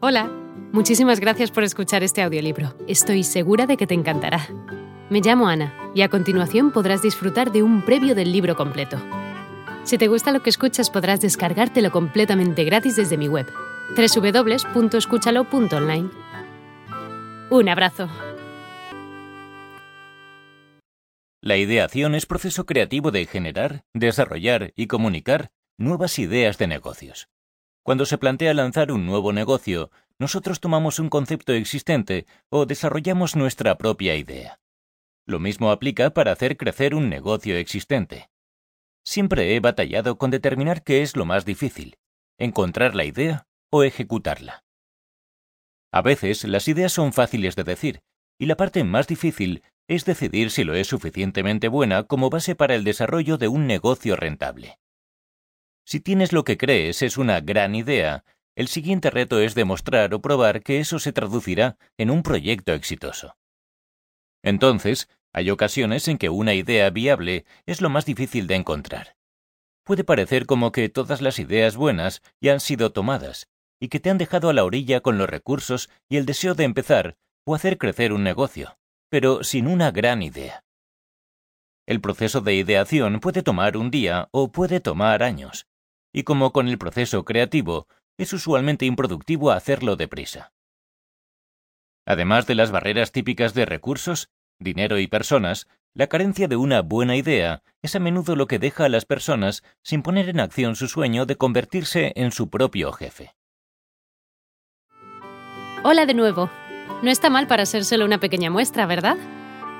Hola, muchísimas gracias por escuchar este audiolibro. Estoy segura de que te encantará. Me llamo Ana y a continuación podrás disfrutar de un previo del libro completo. Si te gusta lo que escuchas podrás descargártelo completamente gratis desde mi web, www.escúchalo.online. Un abrazo. La ideación es proceso creativo de generar, desarrollar y comunicar nuevas ideas de negocios. Cuando se plantea lanzar un nuevo negocio, nosotros tomamos un concepto existente o desarrollamos nuestra propia idea. Lo mismo aplica para hacer crecer un negocio existente. Siempre he batallado con determinar qué es lo más difícil, encontrar la idea o ejecutarla. A veces las ideas son fáciles de decir, y la parte más difícil es decidir si lo es suficientemente buena como base para el desarrollo de un negocio rentable. Si tienes lo que crees es una gran idea, el siguiente reto es demostrar o probar que eso se traducirá en un proyecto exitoso. Entonces, hay ocasiones en que una idea viable es lo más difícil de encontrar. Puede parecer como que todas las ideas buenas ya han sido tomadas y que te han dejado a la orilla con los recursos y el deseo de empezar o hacer crecer un negocio, pero sin una gran idea. El proceso de ideación puede tomar un día o puede tomar años, y como con el proceso creativo, es usualmente improductivo hacerlo deprisa. Además de las barreras típicas de recursos, dinero y personas, la carencia de una buena idea es a menudo lo que deja a las personas sin poner en acción su sueño de convertirse en su propio jefe. Hola de nuevo. No está mal para ser solo una pequeña muestra, ¿verdad?